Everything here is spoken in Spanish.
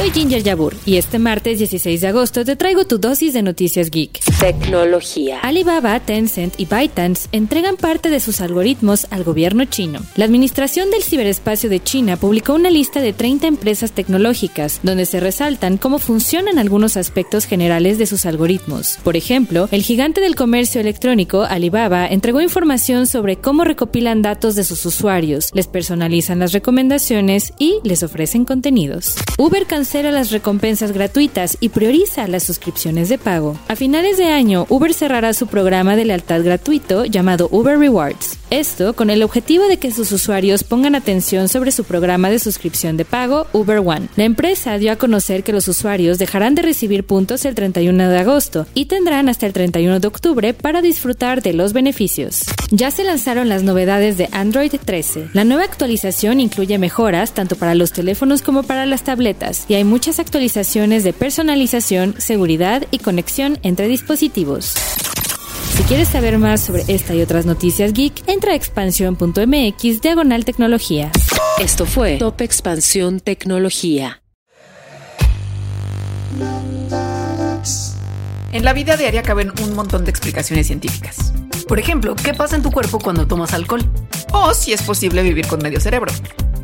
Soy Ginger Yabur y este martes 16 de agosto te traigo tu dosis de noticias geek. Tecnología. Alibaba, Tencent y ByteDance entregan parte de sus algoritmos al gobierno chino. La Administración del Ciberespacio de China publicó una lista de 30 empresas tecnológicas donde se resaltan cómo funcionan algunos aspectos generales de sus algoritmos. Por ejemplo, el gigante del comercio electrónico Alibaba entregó información sobre cómo recopilan datos de sus usuarios, les personalizan las recomendaciones y les ofrecen contenidos. Uber cancela las recompensas gratuitas y prioriza las suscripciones de pago. A finales de año, Uber cerrará su programa de lealtad gratuito llamado Uber Rewards. Esto con el objetivo de que sus usuarios pongan atención sobre su programa de suscripción de pago Uber One. La empresa dio a conocer que los usuarios dejarán de recibir puntos el 31 de agosto y tendrán hasta el 31 de octubre para disfrutar de los beneficios. Ya se lanzaron las novedades de Android 13. La nueva actualización incluye mejoras tanto para los teléfonos como para las tabletas y hay muchas actualizaciones de personalización, seguridad y conexión entre dispositivos. Si quieres saber más sobre esta y otras noticias geek, entra a expansión.mx diagonal tecnología. Esto fue Top Expansión Tecnología. En la vida diaria caben un montón de explicaciones científicas. Por ejemplo, ¿qué pasa en tu cuerpo cuando tomas alcohol? O si es posible vivir con medio cerebro.